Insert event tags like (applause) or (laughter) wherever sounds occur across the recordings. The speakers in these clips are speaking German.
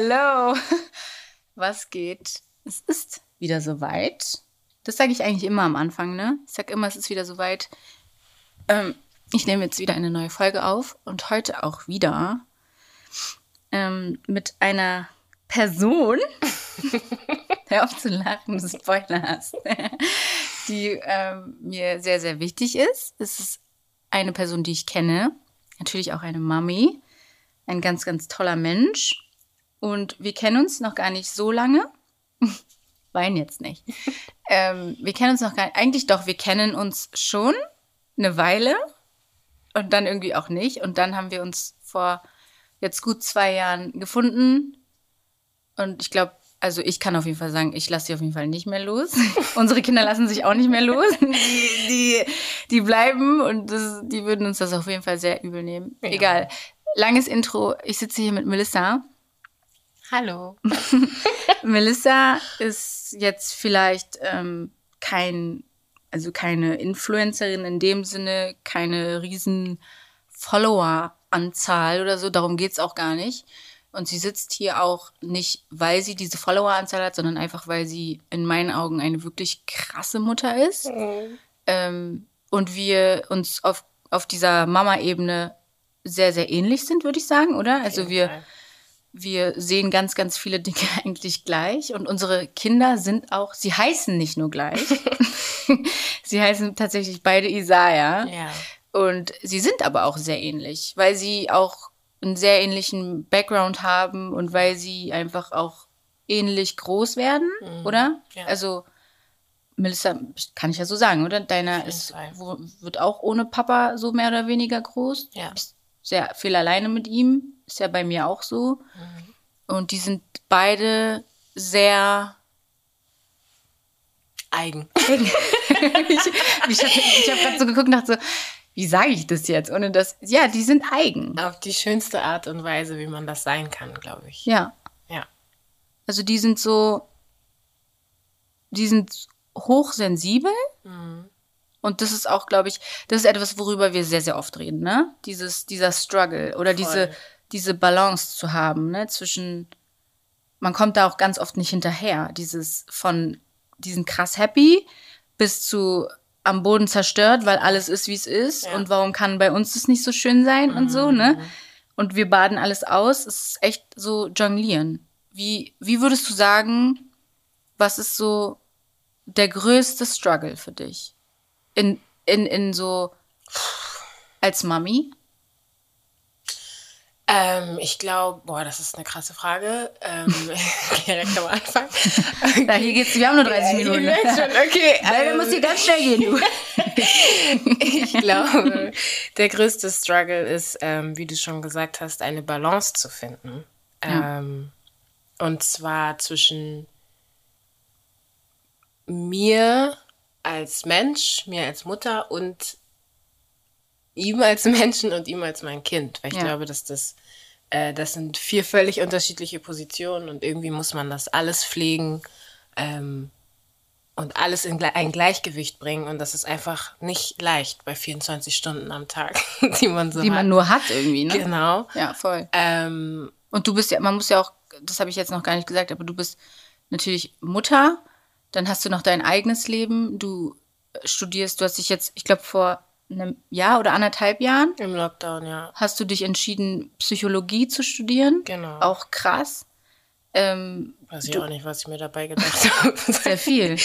Hallo. (laughs) Was geht? Es ist wieder soweit. Das sage ich eigentlich immer am Anfang, ne? Ich sage immer, es ist wieder soweit. Ähm, ich nehme jetzt wieder eine neue Folge auf und heute auch wieder ähm, mit einer Person. (laughs) Hör auf zu lachen, du Spoiler hast. (laughs) die ähm, mir sehr, sehr wichtig ist. Es ist eine Person, die ich kenne. Natürlich auch eine Mami. Ein ganz, ganz toller Mensch. Und wir kennen uns noch gar nicht so lange. (laughs) Wein jetzt nicht. (laughs) ähm, wir kennen uns noch gar nicht. Eigentlich doch, wir kennen uns schon eine Weile und dann irgendwie auch nicht. Und dann haben wir uns vor jetzt gut zwei Jahren gefunden. Und ich glaube, also ich kann auf jeden Fall sagen, ich lasse sie auf jeden Fall nicht mehr los. (laughs) Unsere Kinder lassen sich auch nicht mehr los. Die, die, die bleiben und das, die würden uns das auf jeden Fall sehr übel nehmen. Ja. Egal. Langes Intro. Ich sitze hier mit Melissa. Hallo. (laughs) Melissa ist jetzt vielleicht ähm, kein, also keine Influencerin in dem Sinne, keine riesen Follower-Anzahl oder so. Darum geht's auch gar nicht. Und sie sitzt hier auch nicht, weil sie diese Follower-Anzahl hat, sondern einfach, weil sie in meinen Augen eine wirklich krasse Mutter ist. Mhm. Ähm, und wir uns auf, auf dieser Mama-Ebene sehr, sehr ähnlich sind, würde ich sagen, oder? Also wir, wir sehen ganz, ganz viele Dinge (laughs) eigentlich gleich und unsere Kinder sind auch, sie heißen nicht nur gleich, (laughs) sie heißen tatsächlich beide Isaiah. Ja. Und sie sind aber auch sehr ähnlich, weil sie auch einen sehr ähnlichen Background haben und weil sie einfach auch ähnlich groß werden, mhm. oder? Ja. Also Melissa, kann ich ja so sagen, oder? Deiner ist, wo, wird auch ohne Papa so mehr oder weniger groß. Ja. Bist sehr viel alleine mit ihm. Ist ja bei mir auch so. Mhm. Und die sind beide sehr eigen. (laughs) ich ich habe hab gerade so geguckt und dachte so, wie sage ich das jetzt? Ohne das, ja, die sind eigen. Auf die schönste Art und Weise, wie man das sein kann, glaube ich. Ja. Ja. Also die sind so, die sind hochsensibel. Mhm. Und das ist auch, glaube ich, das ist etwas, worüber wir sehr, sehr oft reden, ne? Dieses, dieser Struggle oder Voll. diese, diese Balance zu haben, ne? Zwischen, man kommt da auch ganz oft nicht hinterher. Dieses von diesen krass happy bis zu am Boden zerstört, weil alles ist, wie es ist. Ja. Und warum kann bei uns das nicht so schön sein mhm. und so, ne? Mhm. Und wir baden alles aus. Es ist echt so jonglieren. Wie, wie würdest du sagen, was ist so der größte Struggle für dich? In, in, in so als Mami? Ähm, ich glaube, boah, das ist eine krasse Frage. Ähm, (laughs) direkt am Anfang. Okay. Na, hier geht's, wir haben nur 30 Minuten. Ja, schon, okay. (laughs) Weil ähm, muss hier ganz schnell gehen, du. (laughs) ich glaube, der größte Struggle ist, ähm, wie du schon gesagt hast, eine Balance zu finden. Ja. Ähm, und zwar zwischen mir als Mensch, mir als Mutter und ihm als (laughs) Menschen und ihm als mein Kind. Weil ich ja. glaube, dass das, äh, das sind vier völlig unterschiedliche Positionen und irgendwie muss man das alles pflegen ähm, und alles in ein Gleichgewicht bringen. Und das ist einfach nicht leicht bei 24 Stunden am Tag, (laughs) die man so Die hat. man nur hat irgendwie, ne? Genau. Ja, voll. Ähm, und du bist ja, man muss ja auch, das habe ich jetzt noch gar nicht gesagt, aber du bist natürlich Mutter, dann hast du noch dein eigenes Leben. Du studierst, du hast dich jetzt, ich glaube, vor einem Jahr oder anderthalb Jahren. Im Lockdown, ja. Hast du dich entschieden, Psychologie zu studieren? Genau. Auch krass. Ähm, Weiß ich du, auch nicht, was ich mir dabei gedacht (laughs) habe. Sehr viel.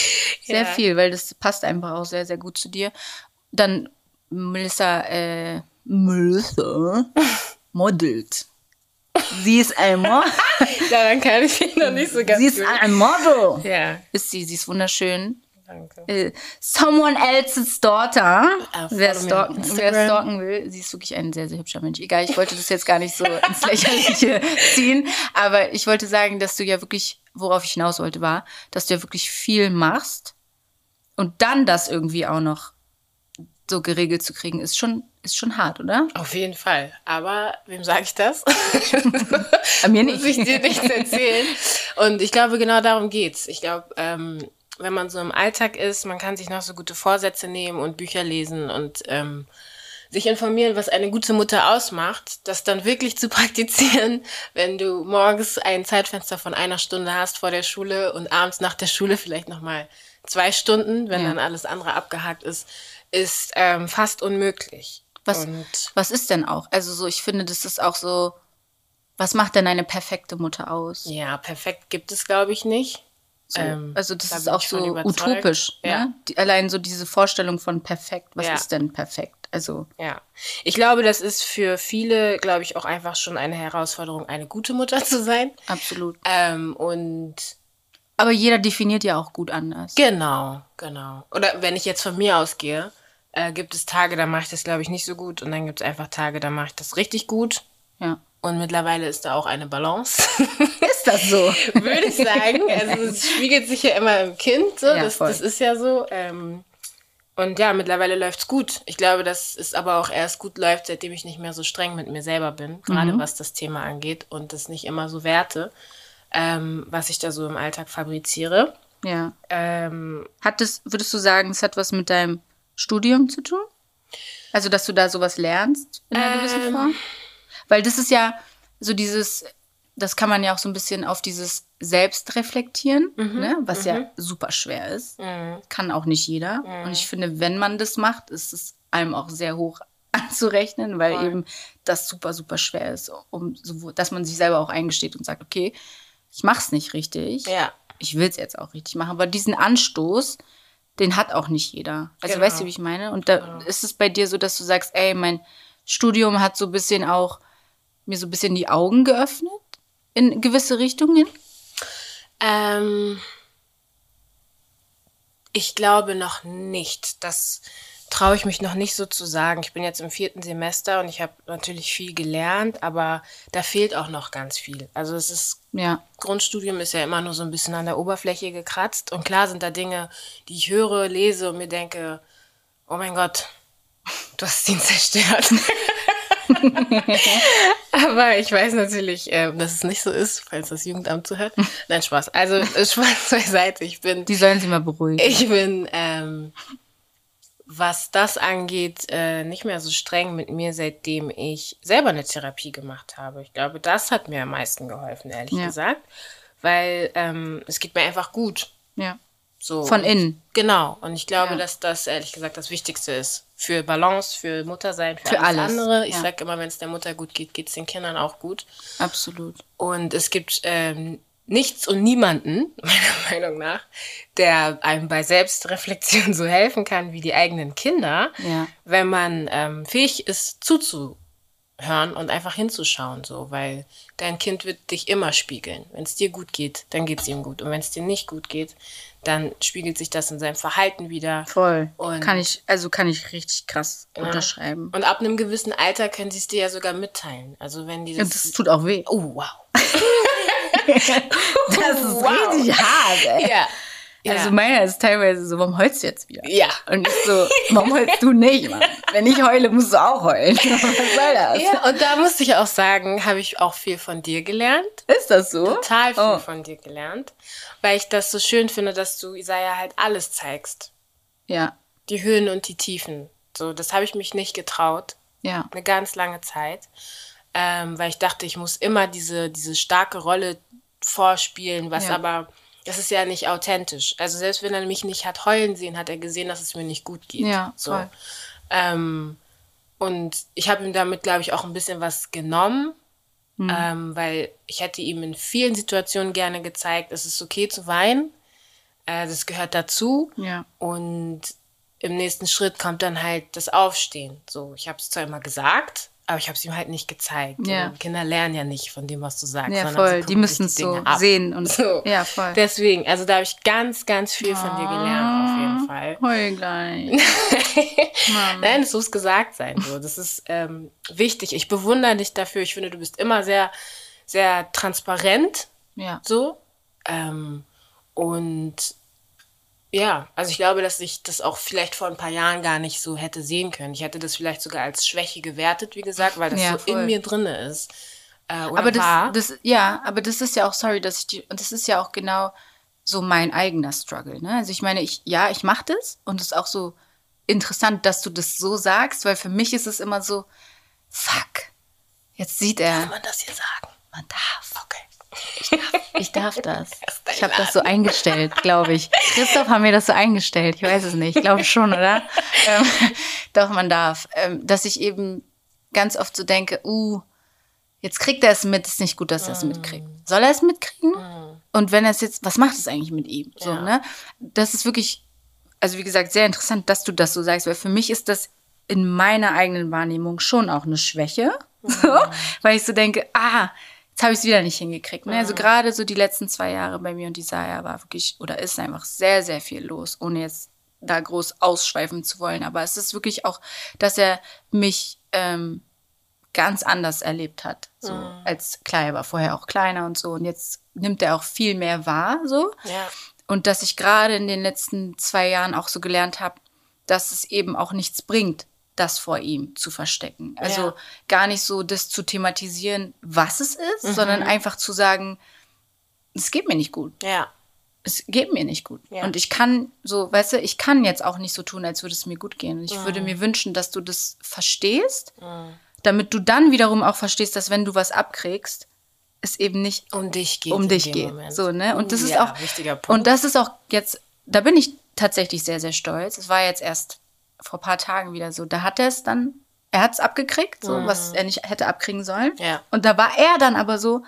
Sehr ja. viel, weil das passt einfach auch sehr, sehr gut zu dir. Dann Melissa, äh, Melissa (laughs) modelt. Sie ist ein Model. (laughs) Daran kann ich mich noch nicht so ganz Sie ist ein Model. Ja. Ist sie. Sie ist wunderschön. Danke. Äh, someone else's daughter. Ah, wer, stalken, wer stalken will, sie ist wirklich ein sehr, sehr hübscher Mensch. Egal, ich wollte das jetzt gar nicht so ins Lächerliche (laughs) ziehen. Aber ich wollte sagen, dass du ja wirklich, worauf ich hinaus wollte, war, dass du ja wirklich viel machst und dann das irgendwie auch noch so geregelt zu kriegen, ist schon ist schon hart, oder? Auf jeden Fall. Aber wem sage ich das? (laughs) Bei mir nicht. Muss ich dir nichts erzählen. Und ich glaube, genau darum geht's. Ich glaube, ähm, wenn man so im Alltag ist, man kann sich noch so gute Vorsätze nehmen und Bücher lesen und ähm, sich informieren, was eine gute Mutter ausmacht, das dann wirklich zu (laughs) praktizieren, wenn du morgens ein Zeitfenster von einer Stunde hast vor der Schule und abends nach der Schule vielleicht nochmal zwei Stunden, wenn Ja. dann alles andere abgehakt ist, ist ähm, fast unmöglich. Was, Und was ist denn auch? Also so, ich finde, das ist auch so, was macht denn eine perfekte Mutter aus? ja, perfekt gibt es, glaube ich, nicht. So, Ähm, also das da ist auch so überzeugt. utopisch. Ja. Ne? Die, allein so diese Vorstellung von perfekt. Was Ja. ist denn perfekt? Also Ja, ich glaube, das ist für viele, glaube ich, auch einfach schon eine Herausforderung, eine gute Mutter zu sein. absolut. Ähm, und Aber jeder definiert ja auch gut anders. genau, genau. Oder wenn ich jetzt von mir ausgehe, äh, gibt es Tage, da mache ich das, glaube ich, nicht so gut. Und dann gibt es einfach Tage, da mache ich das richtig gut. Ja. Und mittlerweile ist da auch eine Balance. (laughs) Ist das so? (laughs) Würde ich sagen. Also es spiegelt sich ja immer im Kind. So. Ja, das, das ist ja so. Ähm, und ja, mittlerweile läuft's gut. Ich glaube, dass es aber auch erst gut läuft, seitdem ich nicht mehr so streng mit mir selber bin, gerade was das Thema angeht und das nicht immer so werte, ähm, was ich da so im Alltag fabriziere. Ja. Ähm, Hat das, würdest du sagen, es hat was mit deinem Studium zu tun? Also, dass du da sowas lernst in einer gewissen Ähm. Form? Weil das ist ja so dieses, das kann man ja auch so ein bisschen auf dieses Selbstreflektieren, Mhm. ne? was ja super schwer ist. Kann auch nicht jeder. Mhm. Und ich finde, wenn man das macht, ist es einem auch sehr hoch (laughs) anzurechnen, weil Voll. eben das super, super schwer ist, um sowohl, dass man sich selber auch eingesteht und sagt, okay, ich mach's nicht richtig ja. ich will es jetzt auch richtig machen. Aber diesen Anstoß, den hat auch nicht jeder. Also Genau. weißt du, wie ich meine? Und da ist es bei dir so, dass du sagst, ey, mein Studium hat so ein bisschen auch mir so ein bisschen die Augen geöffnet in gewisse Richtungen. Ähm, ich glaube noch nicht. Das traue ich mich noch nicht so zu sagen. Ich bin jetzt im vierten Semester und ich habe natürlich viel gelernt, aber da fehlt auch noch ganz viel. Also es ist Ja, Grundstudium ist ja immer nur so ein bisschen an der Oberfläche gekratzt. Und klar sind da Dinge, die ich höre, lese und mir denke, oh mein Gott, du hast ihn (laughs) zerstört. (laughs) Aber ich weiß natürlich, äh, dass es nicht so ist, falls das Jugendamt zuhört. Nein, Spaß. Also äh, Spaß (laughs) beiseite. Ich bin, die sollen sie mal beruhigen. ich bin, ähm, was das angeht, äh, nicht mehr so streng mit mir, seitdem ich selber eine Therapie gemacht habe. Ich glaube, das hat mir am meisten geholfen, ehrlich Ja. gesagt. Weil ähm, es geht mir einfach gut. ja. So. Von innen. Genau. Und ich glaube, Ja. dass das ehrlich gesagt das Wichtigste ist. Für Balance, für Muttersein, für, Für alles, alles, andere. Ich ja. sag immer, wenn es der Mutter gut geht, geht es den Kindern auch gut. Absolut. Und es gibt ähm, nichts und niemanden, (laughs) meiner Meinung nach, der einem bei Selbstreflexion so helfen kann wie die eigenen Kinder, Ja. wenn man ähm, fähig ist zuzuhören und einfach hinzuschauen, so, weil dein Kind wird dich immer spiegeln. Wenn es dir gut geht, dann geht es ihm gut. Und wenn es dir nicht gut geht, dann spiegelt sich das in seinem Verhalten wieder. Voll. Und- kann ich, also kann ich richtig krass Ja. unterschreiben. Und ab einem gewissen Alter können sie es dir ja sogar mitteilen. Also wenn die Und das tut auch weh. Oh, wow. (laughs) Das ist Wow. richtig hart, ey. Ja. Also ja. meiner ist teilweise so, warum heulst du jetzt wieder? ja. Und ich so, warum heulst du nicht, Mann? Wenn ich heule, musst du auch heulen. (laughs) Was soll das? Ja, und da musste ich auch sagen, habe ich auch viel von dir gelernt. Ist das so? Total viel Oh. von dir gelernt. Weil ich das so schön finde, dass du Isaiah halt alles zeigst. Ja, Die Höhen und die Tiefen. So, das habe ich mich nicht getraut. ja, Eine ganz lange Zeit. Ähm, weil ich dachte, ich muss immer diese, diese starke Rolle vorspielen, was Ja. aber, das ist ja nicht authentisch. Also selbst wenn er mich nicht hat heulen sehen, hat er gesehen, dass es mir nicht gut geht. Ja, so. Ähm, und ich habe ihm damit, glaube ich, auch ein bisschen was genommen, Mhm. ähm, weil ich hätte ihm in vielen Situationen gerne gezeigt, es ist okay zu weinen, äh, das gehört dazu. ja. Und im nächsten Schritt kommt dann halt das Aufstehen. So, ich habe es zwar immer gesagt, aber ich habe es ihm halt nicht gezeigt. Ja. Kinder lernen ja nicht von dem, was du sagst. Ja, voll. Die müssen es so ab. sehen und So. ja, voll. Deswegen, also da habe ich ganz, ganz viel von dir gelernt, auf jeden Fall. Heul gleich. (laughs) Nein, es muss gesagt sein. So. Das ist ähm, wichtig. Ich bewundere dich dafür. Ich finde, du bist immer sehr, sehr transparent. Ja, So. Ähm, und ja, also ich glaube, dass ich das auch vielleicht vor ein paar Jahren gar nicht so hätte sehen können. Ich hätte das vielleicht sogar als Schwäche gewertet, wie gesagt, weil das Ja, so voll. in mir drinne ist. Äh, aber das, war. das, ja, aber das ist ja auch, sorry, dass ich die, und das ist ja auch genau so mein eigener Struggle. Ne? Also ich meine, ich, ja, ich mache das und es ist auch so interessant, dass du das so sagst, weil für mich ist es immer so, fuck, jetzt sieht er. Kann man das hier sagen? Man darf. Okay. Ich darf, ich darf das. (laughs) Ich habe das so eingestellt, glaube ich. Christoph haben mir das so eingestellt. Ich weiß es nicht. Ich glaube schon, oder? (laughs) ähm, doch, man darf. Ähm, dass ich eben ganz oft so denke, uh, jetzt kriegt er es mit, ist nicht gut, dass er es mitkriegt. Soll er es mitkriegen? Und wenn er es jetzt, was macht es eigentlich mit ihm? So, Ja. ne? Das ist wirklich, also wie gesagt, sehr interessant, dass du das so sagst, weil für mich ist das in meiner eigenen Wahrnehmung schon auch eine Schwäche. So, (laughs) weil ich so denke, ah, jetzt habe ich es wieder nicht hingekriegt. Ne? Also gerade so die letzten zwei Jahre bei mir und Isaiah war wirklich oder ist einfach sehr, sehr viel los, ohne jetzt da groß ausschweifen zu wollen. Aber es ist wirklich auch, dass er mich ähm, ganz anders erlebt hat. So als klar, er war vorher auch kleiner und so. Und jetzt nimmt er auch viel mehr wahr, so. Ja. Und dass ich gerade in den letzten zwei Jahren auch so gelernt habe, dass es eben auch nichts bringt, das vor ihm zu verstecken. Also Ja. gar nicht so das zu thematisieren, was es ist, sondern einfach zu sagen, es geht mir nicht gut. Ja. Es geht mir nicht gut. Ja. Und ich kann so, weißt du, ich kann jetzt auch nicht so tun, als würde es mir gut gehen. Und ich würde mir wünschen, dass du das verstehst, damit du dann wiederum auch verstehst, dass wenn du was abkriegst, es eben nicht Um dich geht. um dich geht. Moment. So, ne? Und das ist Ja, auch wichtiger Punkt. Und das ist auch jetzt, da bin ich tatsächlich sehr, sehr stolz. Es war jetzt erst vor ein paar Tagen wieder so. Da hat er es dann, er hat es abgekriegt, so was er nicht hätte abkriegen sollen. Mhm. Ja. Und da war er dann aber so,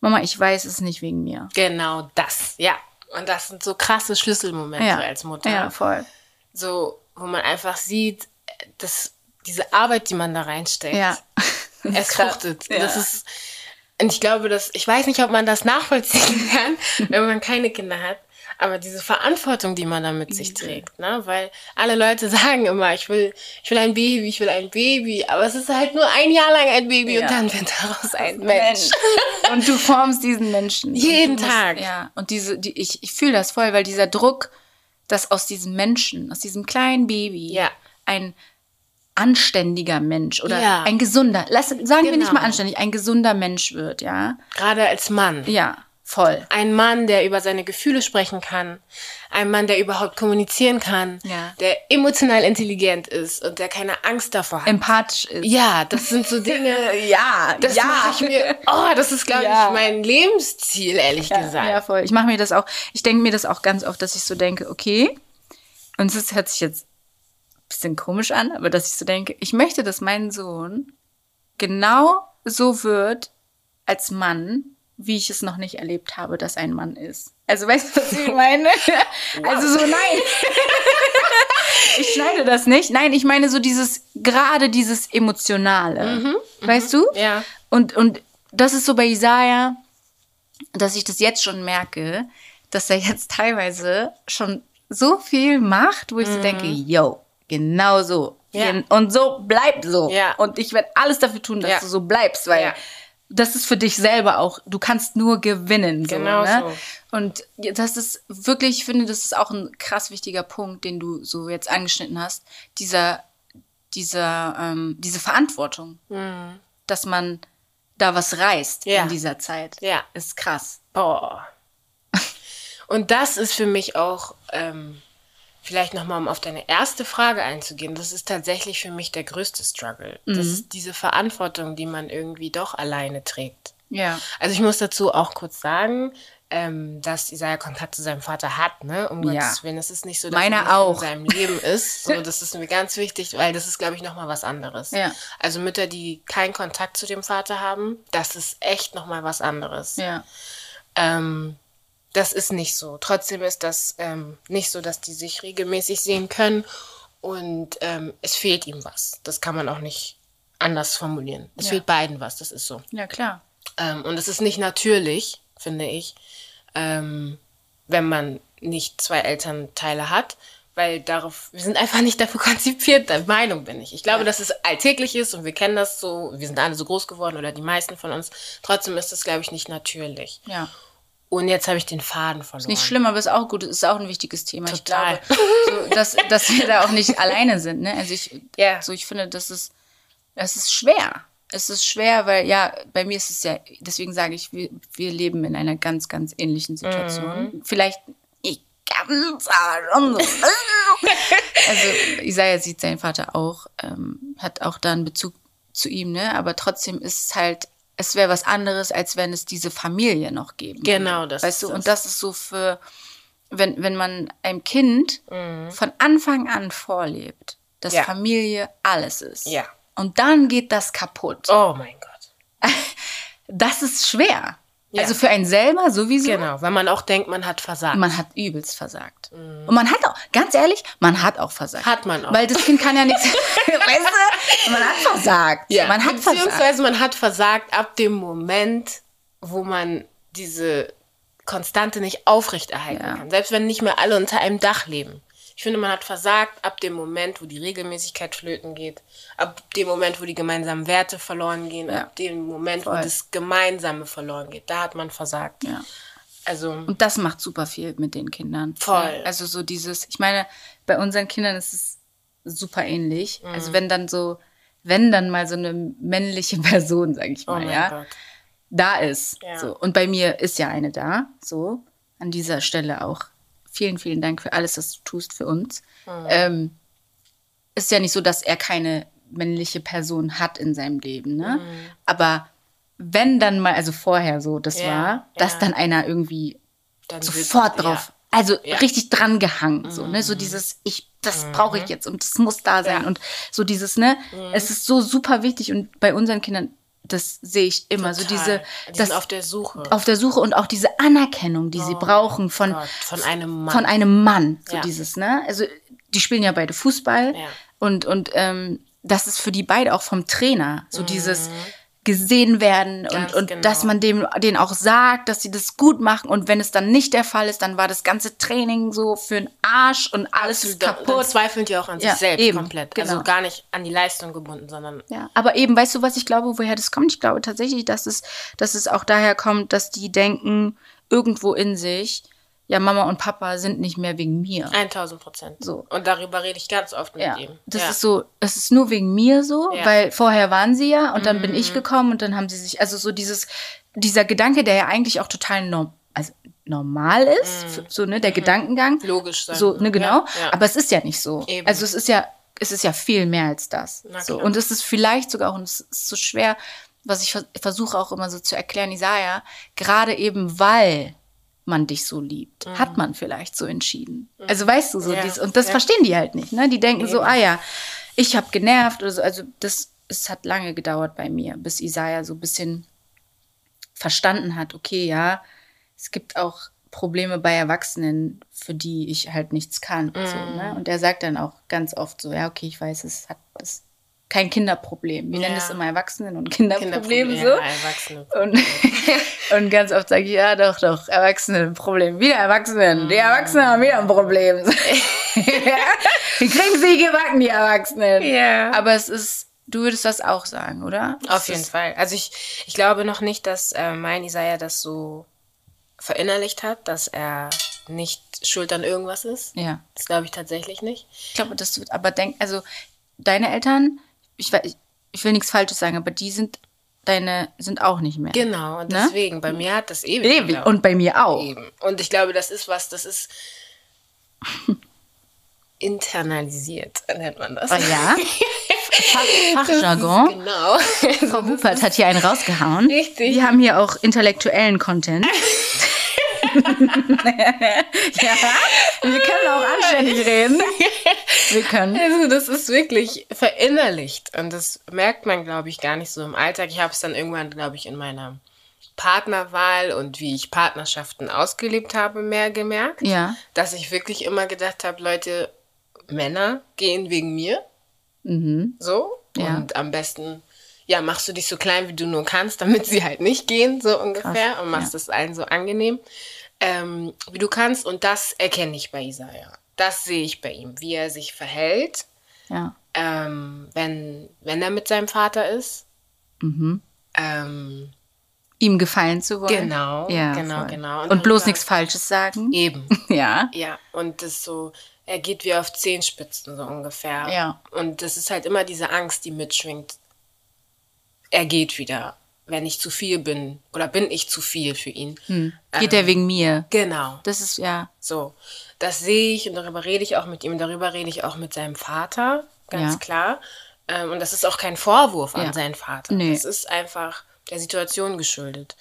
Mama, ich weiß es nicht wegen mir. Genau das, ja. Und das sind so krasse Schlüsselmomente Ja. als Mutter. Ja, voll. So, wo man einfach sieht, dass diese Arbeit, die man da reinsteckt, Ja. (laughs) es fruchtet. Ja. Das ist, und ich glaube, dass, ich weiß nicht, ob man das nachvollziehen (laughs) kann, wenn man keine Kinder hat, aber diese Verantwortung, die man da mit sich trägt, ne, weil alle Leute (laughs) sagen immer, ich will, ich will ein Baby, ich will ein Baby, aber es ist halt nur ein Jahr lang ein Baby Ja. und dann wird daraus ein Mensch. (laughs) Und du formst diesen Menschen. Jeden musst- Tag. Ja. Und diese, die, ich, ich fühle das voll, weil dieser Druck, dass aus diesem Menschen, aus diesem kleinen Baby, Ja. ein anständiger Mensch oder Ja. ein gesunder, lass, sagen wir nicht Genau. mal anständig, ein gesunder Mensch wird, ja. Gerade als Mann. Ja, voll. Ein Mann, der über seine Gefühle sprechen kann. Ein Mann, der überhaupt kommunizieren kann. Ja. Der emotional intelligent ist und der keine Angst davor hat. Empathisch ist. ja, das sind so Dinge. (laughs) ja, Das mache ich mir. Oh, das ist, glaube Ja. ich, mein Lebensziel, ehrlich Ja, gesagt. ja, voll. Ich mache mir das auch, ich denke mir das auch ganz oft, dass ich so denke, okay, und es hört sich jetzt ein bisschen komisch an, aber dass ich so denke, ich möchte, dass mein Sohn genau so wird als Mann, wie ich es noch nicht erlebt habe, dass ein Mann ist. Also weißt du, was ich meine? (laughs) Also so nein. (laughs) ich schneide das nicht. Nein, ich meine so dieses, gerade dieses Emotionale. weißt du? Ja. Und, und das ist so bei Isaiah, dass ich das jetzt schon merke, dass er jetzt teilweise schon so viel macht, wo ich so denke, yo, genau so. Mhm. Ja. Und so bleib so. Ja. Und ich werde alles dafür tun, dass Ja. du so bleibst, weil Ja. Das ist für dich selber auch, du kannst nur gewinnen. So, Genau ne? so. Und das ist wirklich, ich finde, das ist auch ein krass wichtiger Punkt, den du so jetzt angeschnitten hast. Dieser, dieser, ähm, diese Verantwortung, dass man da was reißt Mhm. Ja. in dieser Zeit. Ja. Ist krass. Boah. (laughs) Und das ist für mich auch, ähm, vielleicht nochmal, um auf deine erste Frage einzugehen, das ist tatsächlich für mich der größte Struggle. Das ist diese Verantwortung, die man irgendwie doch alleine trägt. Ja. Also ich muss dazu auch kurz sagen, ähm, dass Isaiah Kontakt zu seinem Vater hat, ne? Um Ja. Gottes Willen. Es ist nicht so, dass Meiner er auch. in seinem Leben ist. (laughs) So, das ist mir ganz wichtig, weil das ist, glaube ich, nochmal was anderes. Ja. Also Mütter, die keinen Kontakt zu dem Vater haben, das ist echt nochmal was anderes. Ja. Ähm, das ist nicht so. Trotzdem ist das ähm, nicht so, dass die sich regelmäßig sehen können und ähm, es fehlt ihm was. Das kann man auch nicht anders formulieren. Es Ja. fehlt beiden was, das ist so. Ja, klar. Ähm, und es ist nicht natürlich, finde ich, ähm, wenn man nicht zwei Elternteile hat, weil darauf, wir sind einfach nicht dafür konzipiert, der Meinung bin ich. Ich glaube, dass es alltäglich ist und wir kennen das so, wir sind alle so groß geworden oder die meisten von uns. Trotzdem ist das, glaube ich, nicht natürlich. Ja. Und jetzt habe ich den Faden verloren. Nicht schlimm, aber ist auch gut. Ist auch ein wichtiges Thema. Total. Ich glaube, so, dass, dass wir da auch nicht alleine sind. Ne? Also ich, Ja. so ich finde, das ist, das ist schwer. Es ist schwer, weil ja, bei mir ist es ja, deswegen sage ich, wir, wir leben in einer ganz, ganz ähnlichen Situation. Mhm. Vielleicht, ich, ganz arg und so. also Isaiah sieht seinen Vater auch, ähm, hat auch da einen Bezug zu ihm, ne? Aber trotzdem ist es halt, es wäre was anderes, als wenn es diese Familie noch geben würde. Genau, das Weißt ist du, und das. das ist so für, wenn, wenn man einem Kind von Anfang an vorlebt, dass Mhm. Ja. Familie alles ist. Ja. Und dann geht das kaputt. Oh mein Gott. (laughs) Das ist schwer. Ja. Also für einen selber sowieso. Genau, weil man auch denkt, man hat versagt. Man hat übelst versagt. Und man hat auch, ganz ehrlich, man hat auch versagt. Mhm. Hat man auch. Weil das Kind kann ja nichts. (laughs) weißt du? Man hat versagt. Man hat versagt. Beziehungsweise man hat versagt ab dem Moment, wo man diese Konstante nicht aufrechterhalten Ja. kann. Selbst wenn nicht mehr alle unter einem Dach leben. Ich finde, man hat versagt ab dem Moment, wo die Regelmäßigkeit flöten geht, ab dem Moment, wo die gemeinsamen Werte verloren gehen, Ja. ab dem Moment, Voll. wo das Gemeinsame verloren geht. Da hat man versagt. Ja. Also, Und das macht super viel mit den Kindern. Voll. Also so dieses, ich meine, bei unseren Kindern ist es super ähnlich. Mhm. Also wenn dann so, wenn dann mal so eine männliche (laughs) Person, sag ich oh mal, mein ja, Gott. da ist. Ja. So. Und bei mir ist ja eine da. So. An dieser Stelle auch vielen, vielen Dank für alles, was du tust für uns. Mhm. Ähm, ist ja nicht so, dass er keine männliche Person hat in seinem Leben, ne? Mhm. Aber wenn dann mal, also vorher so das Ja, war, dass ja. dann einer irgendwie Dann sofort drauf, Ja. also Ja. Mhm. richtig dran gehangen, so, ne? So dieses, ich, das brauche ich jetzt und das muss da sein. Mhm. und so dieses, ne? Es ist so super wichtig und bei unseren Kindern, das sehe ich immer, so Total. diese, Die das sind auf der Suche. auf der Suche und auch diese Anerkennung, die sie brauchen von, Oh Gott, von einem Mann. von einem Mann. So Ja. dieses, ne? Also die spielen ja beide Fußball Ja. und, und ähm, das ist für die beide auch vom Trainer. So Mhm. dieses gesehen werden und, und genau. dass man dem denen auch sagt, dass sie das gut machen und wenn es dann nicht der Fall ist, dann war das ganze Training so für den Arsch und alles ist Da- Dann kaputt. zweifeln die auch an sich Ja, selbst eben, komplett. genau. Also gar nicht an die Leistung gebunden, sondern Ja, aber eben, weißt du, was ich glaube, woher das kommt? Ich glaube tatsächlich, dass es, dass es auch daher kommt, dass die denken, irgendwo in sich, ja, Mama und Papa sind nicht mehr wegen mir. 1000 Prozent. So. Und darüber rede ich ganz oft mit Ja, ihm. das ja. ist so, es ist nur wegen mir so, Ja. Mhm. weil vorher waren sie ja und dann bin ich gekommen und dann haben sie sich, also so dieses, dieser Gedanke, der ja eigentlich auch total norm, also normal ist, f- so, ne, der Gedankengang. Mhm. Logisch sein. So, ne, genau. Aber es ist ja nicht so. Eben. Also es ist ja, es ist ja viel mehr als das. So. Und es ist vielleicht sogar, und es ist so schwer, was ich vers- versuche auch immer so zu erklären, Isaiah, gerade eben weil man dich so liebt, hat man vielleicht so entschieden. Also weißt du so, Mhm. Ja, dies, und das ja. verstehen die halt nicht. Ne? Die denken so, ah ja, ich habe genervt oder so. Also das, es hat lange gedauert bei mir, bis Isaiah so ein bisschen verstanden hat, okay, ja, es gibt auch Probleme bei Erwachsenen, für die ich halt nichts kann. So, ne? Mhm. Und er sagt dann auch ganz oft so, ja, okay, ich weiß, es hat es kein Kinderproblem. Wir nennen Ja. es immer Erwachsenen- und Kinderproblem Kinderproblem, so. ja. Und, (laughs) und ganz oft sage ich, ja, doch, doch, Erwachsenenproblem. Wieder Erwachsenen. Die Erwachsenen haben wieder ein Problem. (laughs) Die kriegen sie gebacken, die Erwachsenen. Ja. Aber es ist, du würdest das auch sagen, oder? Auf Es jeden Fall. Also ich, ich glaube noch nicht, dass äh, mein Isaiah das so verinnerlicht hat, dass er nicht schuld an irgendwas ist. Ja. Das glaube ich tatsächlich nicht. Ich glaube, das wird aber denk, also deine Eltern, ich, ich, will nichts Falsches sagen, aber die sind, deine sind auch nicht mehr. Genau, und Ne? deswegen, bei mir hat das ewig Ewig. Und bei mir auch. Eben. Und ich glaube, das ist was, das ist (laughs) internalisiert, nennt man das. Oh ja? (laughs) Fach, Fachjargon. Genau. Frau Hupert hat hier einen rausgehauen. Richtig. Wir haben hier auch intellektuellen Content. (laughs) ja, wir können auch anständig reden. Wir können. Also das ist wirklich verinnerlicht und das merkt man, glaube ich, gar nicht so im Alltag. Ich habe es dann irgendwann, glaube ich, in meiner Partnerwahl und wie ich Partnerschaften ausgelebt habe, mehr gemerkt. Ja. Dass ich wirklich immer gedacht habe, Leute, Männer gehen wegen mir. So. Ja. Und am besten, ja, machst du dich so klein, wie du nur kannst, damit sie halt nicht gehen, so ungefähr. Krass, und machst ja. es allen so angenehm, ähm, wie du kannst. Und das erkenne ich bei Isaiah. Das sehe ich bei ihm, wie er sich verhält Ja. ähm, wenn, wenn er mit seinem Vater ist. Mhm. Ähm, Ihm gefallen zu wollen. Genau, ja, genau, voll. genau. Und, Und bloß nichts Falsches sagen. eben. (laughs) Ja. Ja, und das so, er geht wie auf Zehenspitzen so ungefähr. Ja. Und das ist halt immer diese Angst, die mitschwingt. Er geht wieder. Wenn ich zu viel bin oder bin ich zu viel für ihn. Geht der wegen mir? Genau. Das ist ja. So, das sehe ich und darüber rede ich auch mit ihm, darüber rede ich auch mit seinem Vater, ganz Ja. klar. Ähm, und das ist auch kein Vorwurf an Ja. seinen Vater. Nee. Das ist einfach der Situation geschuldet.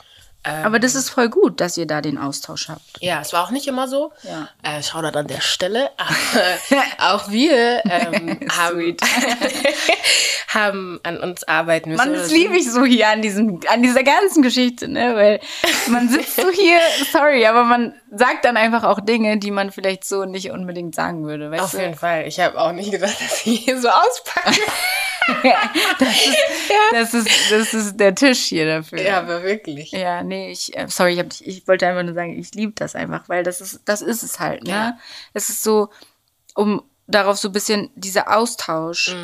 Ähm, Aber das ist voll gut, dass ihr da den Austausch habt. ja, es war auch nicht immer so. Ja. Äh, Shoutout an der Stelle. (laughs) Aber auch wir ähm, (laughs) haben, (laughs) haben an uns arbeiten müssen. Mann, das liebe ich so hier an diesem, an dieser ganzen Geschichte, ne? Weil man sitzt so hier, sorry, aber man sagt dann einfach auch Dinge, die man vielleicht so nicht unbedingt sagen würde. Auf du? jeden Fall. Ich habe auch nicht gedacht, dass ich hier so auspacke. (laughs) das, ist, das, ist, das ist der Tisch hier dafür. ja, aber wirklich. Ja, nee, ich, äh, sorry, ich, hab, ich wollte einfach nur sagen, ich liebe das einfach, weil das ist, das ist es halt, ne? Ja. Es ist so, um darauf so ein bisschen, dieser Austausch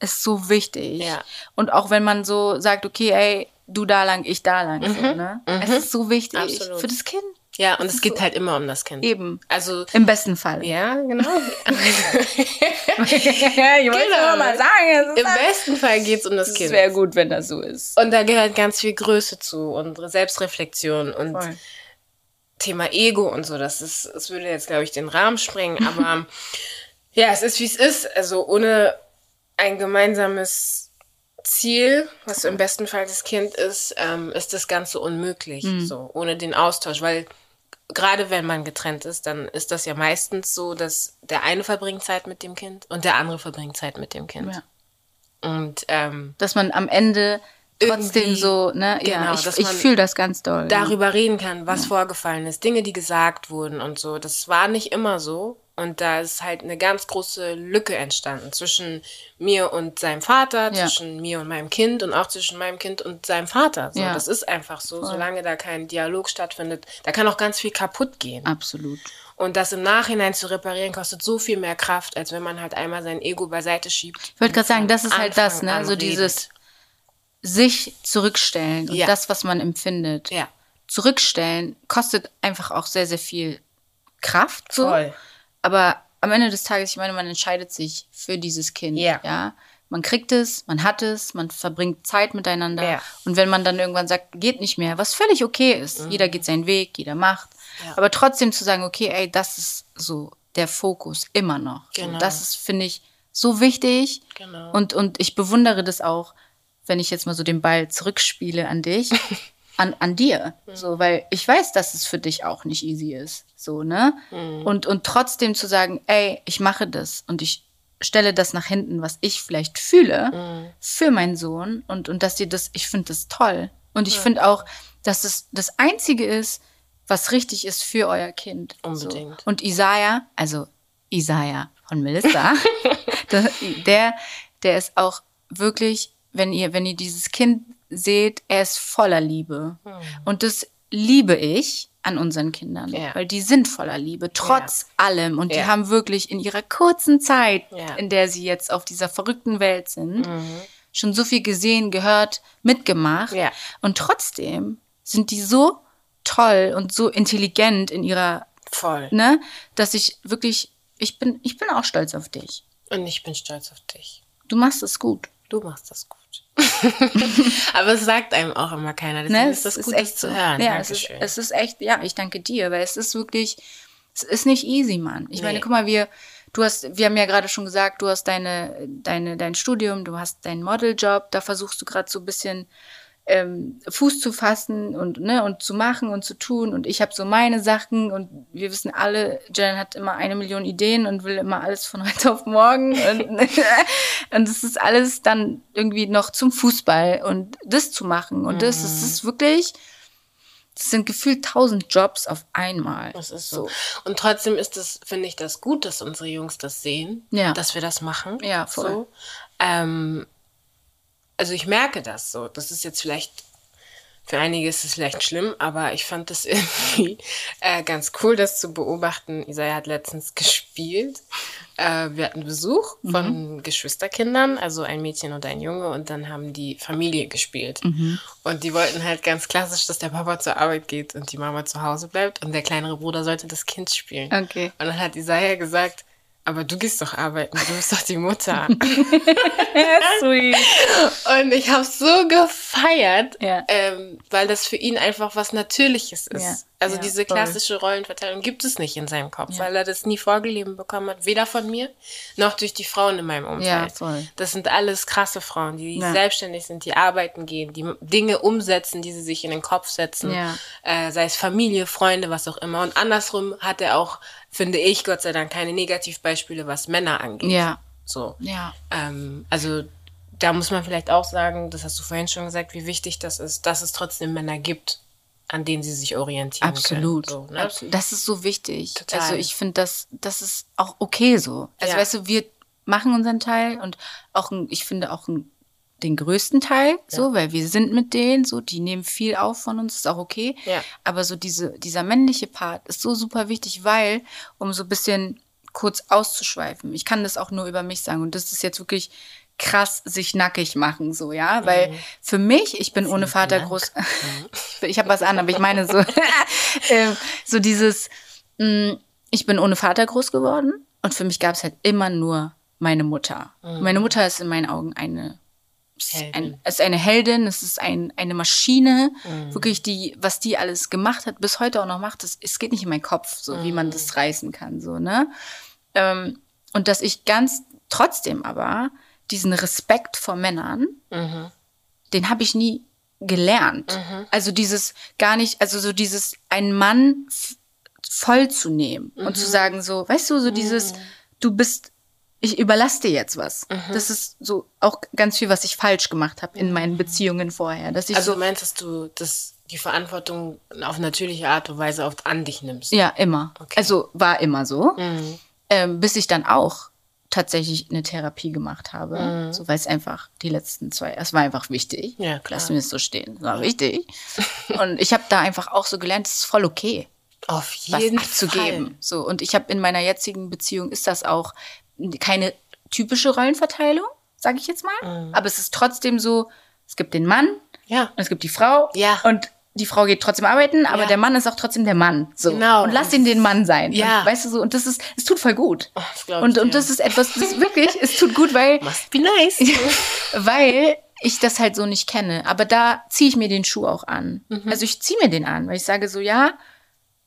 ist so wichtig. Mhm. Ja. Und auch wenn man so sagt, okay, ey, du da lang, ich da lang, so, ne? Es ist so wichtig Mhm. Absolut. für das Kind. Ja, und es geht halt immer um das Kind. Eben. Also, Im besten Fall. ja, genau. ja (laughs) ich wollte Genau. mal sagen, es Im besten Fall geht es um das es Kind. wäre gut, wenn das so ist. Und da gehört ganz viel Größe zu und Selbstreflexion und Voll. Thema Ego und so. Das ist, es würde jetzt, glaube ich, den Rahmen sprengen. Aber (laughs) ja, es ist, wie es ist. Also ohne ein gemeinsames Ziel, was im besten Fall das Kind ist, ähm, ist das Ganze unmöglich. Mhm. So, ohne den Austausch. Weil gerade wenn man getrennt ist, dann ist das ja meistens so, dass der eine verbringt Zeit mit dem Kind und der andere verbringt Zeit mit dem Kind. Ja. Und ähm, Dass man am Ende trotzdem so, ne? ja, genau, ich, dass ich man fühle das ganz doll. darüber reden kann, was vorgefallen ist, Dinge, die gesagt wurden und so. Das war nicht immer so. Und da ist halt eine ganz große Lücke entstanden zwischen mir und seinem Vater, Ja. zwischen mir und meinem Kind und auch zwischen meinem Kind und seinem Vater. So, Ja. Das ist einfach so. Solange da kein Dialog stattfindet, da kann auch ganz viel kaputt gehen. Absolut. Und das im Nachhinein zu reparieren, kostet so viel mehr Kraft, als wenn man halt einmal sein Ego beiseite schiebt. Ich wollte gerade sagen, das ist halt das, ne? an So redet. dieses sich zurückstellen und Ja. das, was man empfindet. Ja, Zurückstellen kostet einfach auch sehr, sehr viel Kraft. So. voll. Aber am Ende des Tages, ich meine, man entscheidet sich für dieses Kind. Ja. ja? Man kriegt es, man hat es, man verbringt Zeit miteinander. Ja. Und wenn man dann irgendwann sagt, geht nicht mehr, was völlig okay ist. Jeder geht seinen Weg, jeder macht. Mhm. Ja. Aber trotzdem zu sagen, okay, ey, das ist so der Fokus immer noch. Genau. So, das ist, finde ich, so wichtig. Genau. Und, und ich bewundere das auch, wenn ich jetzt mal so den Ball zurückspiele an dich, (laughs) an, an dir. So, weil ich weiß, dass es für dich auch nicht easy ist. So, ne? Und, und trotzdem zu sagen, ey, ich mache das und ich stelle das nach hinten, was ich vielleicht fühle, für meinen Sohn und, und dass dir das, ich finde das toll. Und ich finde auch, dass es das Einzige ist, was richtig ist für euer Kind. Unbedingt. So. Und Isaiah, also Isaiah von Melissa, der, (laughs) (laughs) der, der ist auch wirklich, wenn ihr, wenn ihr dieses Kind seht, er ist voller Liebe. Und das liebe ich an unseren Kindern, Ja. weil die sind voller Liebe, trotz allem. Und die Ja. haben wirklich in ihrer kurzen Zeit, Ja. in der sie jetzt auf dieser verrückten Welt sind, schon so viel gesehen, gehört, mitgemacht. Ja. Und trotzdem sind die so toll und so intelligent in ihrer, Voll. ne, dass ich wirklich, ich bin, ich bin auch stolz auf dich. Und ich bin stolz auf dich. Du machst es gut. Du machst das gut. (laughs) Aber es sagt einem auch immer keiner. Deswegen Ne? ist das gut, echt das zu hören. Ja, es ist, es ist echt, ja, ich danke dir, weil es ist wirklich, es ist nicht easy, Mann. Ich meine, Nee. guck mal, wir, du hast, wir haben ja gerade schon gesagt, du hast deine, deine, dein Studium, du hast deinen Modeljob, da versuchst du gerade so ein bisschen ähm, Fuß zu fassen und ne und zu machen und zu tun und ich habe so meine Sachen und wir wissen alle, Jen hat immer eine Million Ideen und will immer alles von (laughs) heute auf morgen und (laughs) und es ist alles dann irgendwie noch zum Fußball und das zu machen und das, es ist wirklich, das sind gefühlt tausend Jobs auf einmal. Das ist so. Und trotzdem ist es, finde ich, das gut, dass unsere Jungs das sehen, Ja. dass wir das machen. Ja, voll. So. Ähm, also ich merke das so. Das ist jetzt vielleicht, für einige ist es vielleicht schlimm, aber ich fand das (laughs) irgendwie äh, ganz cool, das zu beobachten. Isaiah hat letztens gespielt. Äh, wir hatten Besuch Mhm. von Geschwisterkindern, also ein Mädchen und ein Junge, und dann haben die Familie gespielt. Mhm. Und die wollten halt ganz klassisch, dass der Papa zur Arbeit geht und die Mama zu Hause bleibt und der kleinere Bruder sollte das Kind spielen. Okay. Und dann hat Isaiah gesagt, aber du gehst doch arbeiten, du bist doch die Mutter. (laughs) (laughs) Sweet. Und ich habe so gefeiert, Ja. ähm, weil das für ihn einfach was Natürliches ist. Also Ja, diese voll. klassische Rollenverteilung gibt es nicht in seinem Kopf, Ja. weil er das nie vorgelebt bekommen hat, weder von mir noch durch die Frauen in meinem Umfeld. Ja, voll. Das sind alles krasse Frauen, die Ja. selbstständig sind, die arbeiten gehen, die Dinge umsetzen, die sie sich in den Kopf setzen, Ja. äh, sei es Familie, Freunde, was auch immer. Und andersrum hat er auch, finde ich, Gott sei Dank, keine Negativbeispiele, was Männer angeht. Ja. So. Ja. Ähm, also da muss man vielleicht auch sagen, das hast du vorhin schon gesagt, wie wichtig das ist, dass es trotzdem Männer gibt, an denen sie sich orientieren Absolut. können. So, ne? Absolut. Das ist so wichtig. Total. Also ich finde, das, das ist auch okay so. Also Ja. weißt du, wir machen unseren Teil und auch, ein, ich finde auch ein, den größten Teil, so, weil wir sind mit denen, so, die nehmen viel auf von uns, ist auch okay. Ja. Aber so diese, dieser männliche Part ist so super wichtig, weil, um so ein bisschen kurz auszuschweifen, ich kann das auch nur über mich sagen und das ist jetzt wirklich krass sich nackig machen, so, ja, weil für mich, ich bin ohne Vater groß, (laughs) ich habe was an, aber ich meine so, (laughs) ähm, so dieses, mh, ich bin ohne Vater groß geworden und für mich gab es halt immer nur meine Mutter. Und Meine Mutter ist in meinen Augen eine ist Heldin. ein, ist eine Heldin, es ist ein, eine Maschine, wirklich die, was die alles gemacht hat, bis heute auch noch macht, das, es geht nicht in meinen Kopf, so wie man das reißen kann, so, ne? Ähm, und dass ich ganz trotzdem aber diesen Respekt vor Männern, den habe ich nie gelernt. Also dieses gar nicht, also so dieses einen Mann f- voll zu nehmen und zu sagen so, weißt du, so dieses, du bist, ich überlasse dir jetzt was. Das ist so auch ganz viel, was ich falsch gemacht habe in meinen Beziehungen vorher, dass ich Also so meinst dass du, dass die Verantwortung auf natürliche Art und Weise oft an dich nimmst? Ja, immer. Okay. Also war immer so. Mhm. Ähm, bis ich dann auch tatsächlich eine Therapie gemacht habe. Mhm. So, weil es einfach die letzten zwei, es war einfach wichtig. Ja, klar. Lass mir das so stehen. Es war wichtig. (laughs) Und ich habe da einfach auch so gelernt, es ist voll okay, Auf was jeden abzugeben. Fall. So, und ich habe in meiner jetzigen Beziehung ist das auch keine typische Rollenverteilung, sage ich jetzt mal. Mhm. Aber es ist trotzdem so, es gibt den Mann Ja. und es gibt die Frau. Ja. Und die Frau geht trotzdem arbeiten, aber Ja. der Mann ist auch trotzdem der Mann. So. Genau. Und lass ihn den Mann sein. Ja. Und, weißt du so, und das ist, es tut voll gut. das glaub und, ich und das ist etwas, das wirklich, es tut gut, weil, (laughs) Must be nice. (laughs) weil ich das halt so nicht kenne. Aber da ziehe ich mir den Schuh auch an. Mhm. Also ich ziehe mir den an, weil ich sage so, ja,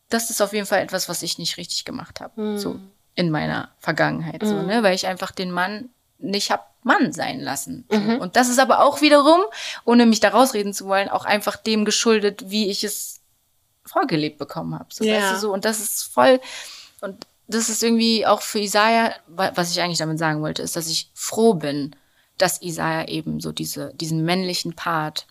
das ist auf jeden Fall etwas, was ich nicht richtig gemacht habe. Mhm. So in meiner Vergangenheit. So, ne? Weil ich einfach den Mann nicht hab Mann sein lassen. Mhm. Und das ist aber auch wiederum, ohne mich da rausreden zu wollen, auch einfach dem geschuldet, wie ich es vorgelebt bekommen habe. So, Ja. weißt du, so. Und das ist voll, und das ist irgendwie auch für Isaiah, wa- was ich eigentlich damit sagen wollte, ist, dass ich froh bin, dass Isaiah eben so diese, diesen männlichen Part,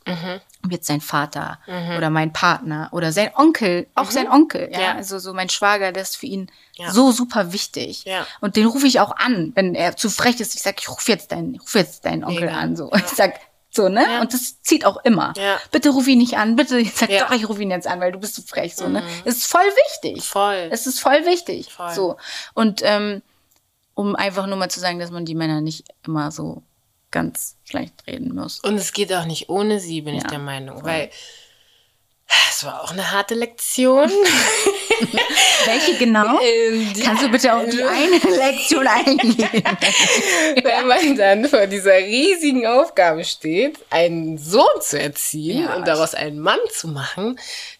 ob jetzt sein Vater oder mein Partner oder sein Onkel, auch sein Onkel, ja, Ja. also so mein Schwager, das ist für ihn Ja. so super wichtig. Ja. Und den rufe ich auch an, wenn er zu frech ist. Ich sag, ich rufe jetzt deinen, ich ruf jetzt deinen Onkel Mega. an, so. Ich sag, so, ne? Ja. Und das zieht auch immer. Ja. Bitte ruf ihn nicht an, bitte (laughs) sag Ja. Mhm. doch, ich rufe ihn jetzt an, weil du bist zu frech, so, ne? Es ist voll wichtig. Voll. Es ist voll wichtig. Voll. So. Und ähm, um einfach nur mal zu sagen, dass man die Männer nicht immer so ganz schlecht reden muss. Und es geht auch nicht ohne sie, bin ich Ja, der Meinung. Weil es war auch eine harte Lektion. (laughs) Welche genau? Ähm, Kannst du bitte auf die (laughs) eine Lektion eingehen? Wenn man dann vor dieser riesigen Aufgabe steht, einen Sohn zu erziehen Ja. und daraus einen Mann zu machen,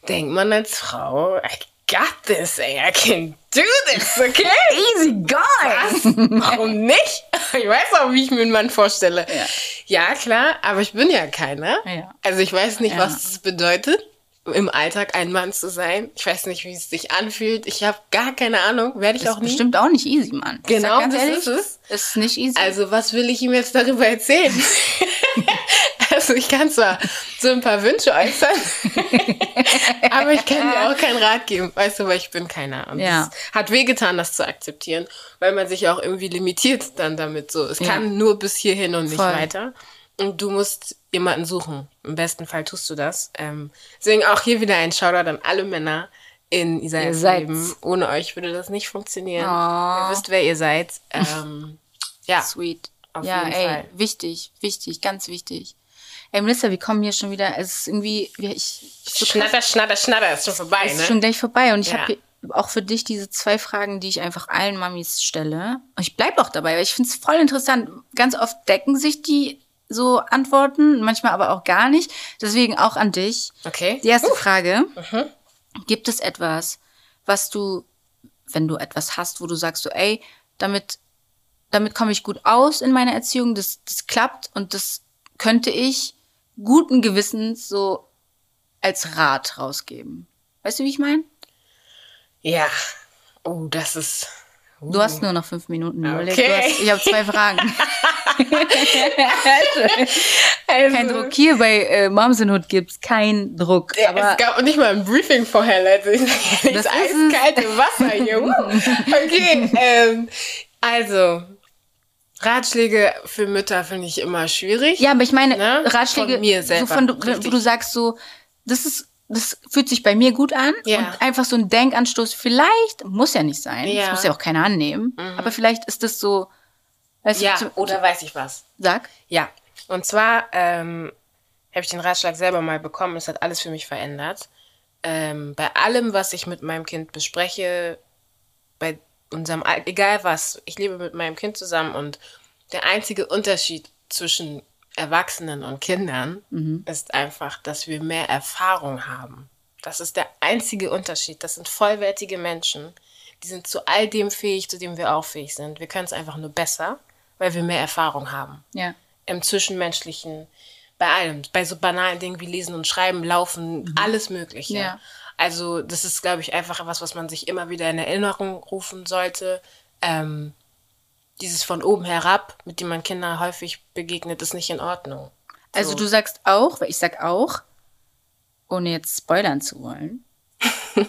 denkt man als Frau, I got this, ey, I can do this, okay? Easy going! Warum nicht? (laughs) Ich weiß auch, wie ich mir einen Mann vorstelle. Ja, klar, aber ich bin ja keiner. Ja. Also ich weiß nicht, Ja. was es bedeutet, im Alltag ein Mann zu sein. Ich weiß nicht, wie es sich anfühlt. Ich habe gar keine Ahnung, werde ich Das auch nie. bestimmt auch nicht easy, Mann. Genau, das ehrlich, ist es. Ist nicht easy. Also, was will ich ihm jetzt darüber erzählen? (laughs) (laughs) also, ich kann zwar so ein paar Wünsche äußern, (laughs) aber ich kann dir auch keinen Rat geben, weißt du, weil ich bin keiner. Und Ja. es hat wehgetan, das zu akzeptieren, weil man sich auch irgendwie limitiert dann damit so. Es Ja. kann nur bis hierhin und nicht Voll. weiter. Und du musst jemanden suchen. Im besten Fall tust du das. Ähm, deswegen auch hier wieder ein Shoutout an alle Männer in Isaias. Leben. Ohne euch würde das nicht funktionieren. Oh. Ihr wisst, wer ihr seid. Ähm, ja. Sweet. Auf ja, jeden ey, Fall. wichtig, wichtig, ganz wichtig. Ey, Melissa, wir kommen hier schon wieder, es ist irgendwie, wir- ich, so Schnatter, schnatter, schnatter, ist schon vorbei, ist ne? schon gleich vorbei und ich Ja. habe auch für dich diese zwei Fragen, die ich einfach allen Mamis stelle. Und ich bleibe auch dabei, weil ich finde es voll interessant. Ganz oft decken sich die so Antworten, manchmal aber auch gar nicht. Deswegen auch an dich. Okay. Die erste Frage. Gibt es etwas, was du, wenn du etwas hast, wo du sagst so, ey, damit, damit komme ich gut aus in meiner Erziehung, das, das klappt und das könnte ich guten Gewissens so als Rat rausgeben. Weißt du, wie ich meine? Ja. Oh, das ist. Du hast nur noch fünf Minuten. Überleg, Okay. hast, ich habe zwei Fragen. (laughs) Also, Kein Druck. Hier bei äh, Moms in Hood gibt's keinen Druck. Ja, aber es gab nicht mal ein Briefing vorher, Leute. Ich Das es. eiskalte Wasser hier. (laughs) Okay, ähm, also Ratschläge für Mütter finde ich immer schwierig. ja, aber ich meine Ne? Ratschläge, Von mir selber, so von, wo du sagst so, das ist, das fühlt sich bei mir gut an Ja. und einfach so ein Denkanstoß. Vielleicht muss ja nicht sein, Ja. Mhm. das muss ja auch keiner annehmen. Aber vielleicht ist das so, weißt Ja, du, zum- oder weiß ich was. sag. Ja, und zwar ähm, habe ich den Ratschlag selber mal bekommen. Es hat alles für mich verändert. Ähm, bei allem, was ich mit meinem Kind bespreche, bei unserem, Al- egal was, ich lebe mit meinem Kind zusammen und der einzige Unterschied zwischen Erwachsenen und Kindern ist einfach, dass wir mehr Erfahrung haben. Das ist der einzige Unterschied. Das sind vollwertige Menschen. Die sind zu all dem fähig, zu dem wir auch fähig sind. Wir können es einfach nur besser, weil wir mehr Erfahrung haben Ja. im Zwischenmenschlichen, bei allem, bei so banalen Dingen wie Lesen und Schreiben, Laufen, alles Mögliche. Ja. Also das ist, glaube ich, einfach was, was man sich immer wieder in Erinnerung rufen sollte. Ähm, dieses von oben herab, mit dem man Kindern häufig begegnet, ist nicht in Ordnung. Also So. du sagst auch, weil ich sag auch, ohne jetzt spoilern zu wollen.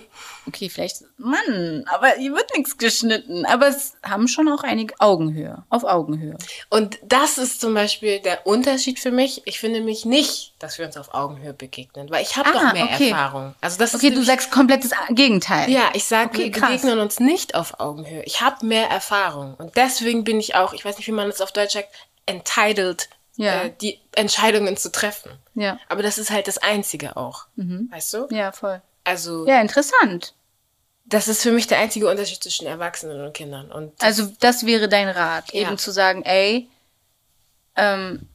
(laughs) Okay, vielleicht, Mann, aber hier wird nichts geschnitten. Aber es haben schon auch einige Augenhöhe, auf Augenhöhe. Und das ist zum Beispiel der Unterschied für mich. Ich finde mich nicht, dass wir uns auf Augenhöhe begegnen, weil ich habe Ah, doch mehr okay. Erfahrung. Also das Okay, du sagst komplettes Gegenteil. Ja, ich sage, Okay, wir krass. begegnen uns nicht auf Augenhöhe. Ich habe mehr Erfahrung. Und deswegen bin ich auch, ich weiß nicht, wie man es auf Deutsch sagt, entitled, Ja. äh, die Entscheidungen zu treffen. Ja. Aber das ist halt das Einzige auch. Weißt du? Ja, voll. Also, Ja, interessant. das ist für mich der einzige Unterschied zwischen Erwachsenen und Kindern. Und Also das wäre dein Rat, Ja. eben zu sagen, ey, ähm,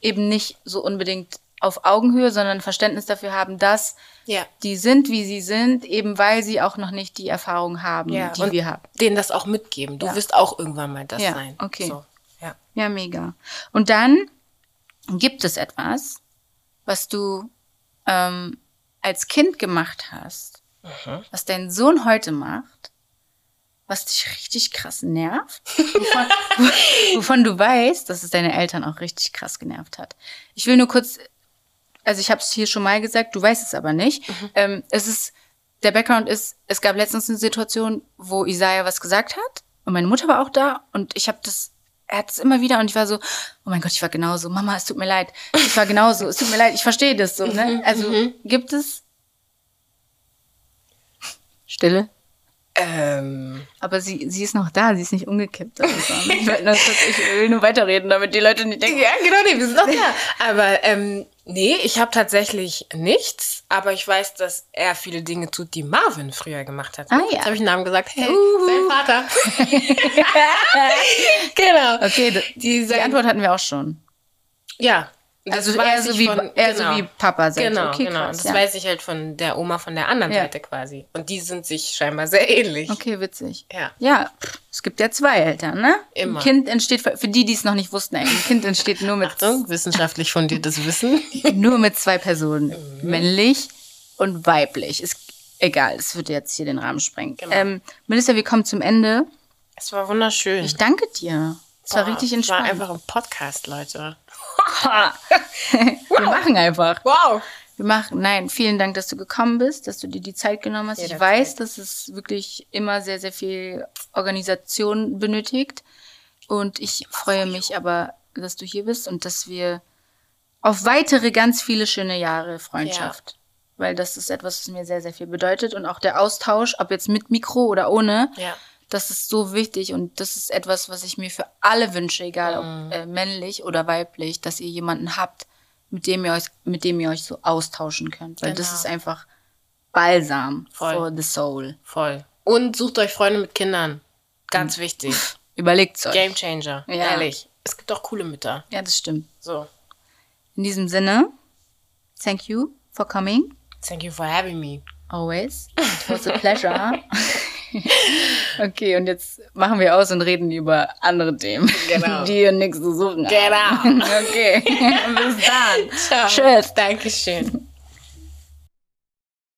eben nicht so unbedingt auf Augenhöhe, sondern Verständnis dafür haben, dass ja. die sind, wie sie sind, eben weil sie auch noch nicht die Erfahrung haben, Ja, die und wir haben. denen das auch mitgeben. Du wirst auch irgendwann mal das Ja, sein. okay. So, ja. Ja, mega. Und dann gibt es etwas, was du ähm, als Kind gemacht hast, was dein Sohn heute macht, was dich richtig krass nervt, wovon, wovon du weißt, dass es deine Eltern auch richtig krass genervt hat. Ich will nur kurz, also ich habe es hier schon mal gesagt, du weißt es aber nicht. Ähm, es ist, der Background ist, es gab letztens eine Situation, wo Isaiah was gesagt hat und meine Mutter war auch da und ich habe das, er hat es immer wieder und ich war so, oh mein Gott, ich war genauso, Mama, es tut mir leid, ich war genauso, es tut mir leid, ich verstehe das so, ne? Also gibt es Stille? Ähm, Aber sie, sie ist noch da, sie ist nicht umgekippt. Also, ich, will nur kurz- ich will nur weiterreden, damit die Leute nicht denken. ja, genau, nee, wir sind noch (laughs) da. Aber ähm, nee, ich habe tatsächlich nichts, aber ich weiß, dass er viele Dinge tut, die Marvin früher gemacht hat. Ah, ja. Jetzt habe ich einen Namen gesagt. Hey, Uhu. sein Vater. (laughs) (laughs) genau. Okay, Die, die Antwort hatten wir auch schon. Ja. Das Also eher so wie, von- eher genau. so wie Papa sagt. Genau, okay, genau. krass, das ja. weiß ich halt von der Oma von der anderen Ja. Seite quasi. Und die sind sich scheinbar sehr ähnlich. Okay, witzig. Ja. Ja, es gibt ja zwei Eltern, ne? Immer. Ein Kind entsteht, für die, die es noch nicht wussten, ein Kind entsteht nur mit, Achtung, wissenschaftlich fundiertes Wissen. (laughs) nur mit zwei Personen. Mhm. Männlich und weiblich. Ist egal, es wird jetzt hier den Rahmen sprengen. Genau. Ähm, Melissa, wir kommen zum Ende. Es war wunderschön. Ich danke dir. Es war Boah, richtig es war entspannt. einfach ein Podcast, Leute. (laughs) wir machen einfach. Wow. Wir machen, nein, vielen Dank, dass du gekommen bist, dass du dir die Zeit genommen hast. Ich Jederzeit. weiß, dass es wirklich immer sehr, sehr viel Organisation benötigt. Und ich freue mich aber, dass du hier bist und dass wir auf weitere ganz viele schöne Jahre Freundschaft. Weil das ist etwas, was mir sehr, sehr viel bedeutet. Und auch der Austausch, ob jetzt mit Mikro oder ohne, Ja. Das ist so wichtig. Und das ist etwas, was ich mir für alle wünsche, egal ob äh, männlich oder weiblich, dass ihr jemanden habt, mit dem ihr euch, mit dem ihr euch so austauschen könnt. Weil das Genau. ist einfach Balsam Voll. for the soul. Voll. Und sucht euch Freunde mit Kindern. Ganz wichtig. (laughs) Überlegt's euch. Game Changer. Ja. Ehrlich. Es gibt auch coole Mütter. Ja, das stimmt. So. In diesem Sinne, thank you for coming. Thank you for having me. Always. (laughs) It was a pleasure. (laughs) (laughs) okay, und jetzt machen wir aus und reden über andere Themen, Genau. (laughs) die hier nichts zu suchen haben. Genau. (laughs) Okay, bis dann. Ciao. Tschüss. Dankeschön.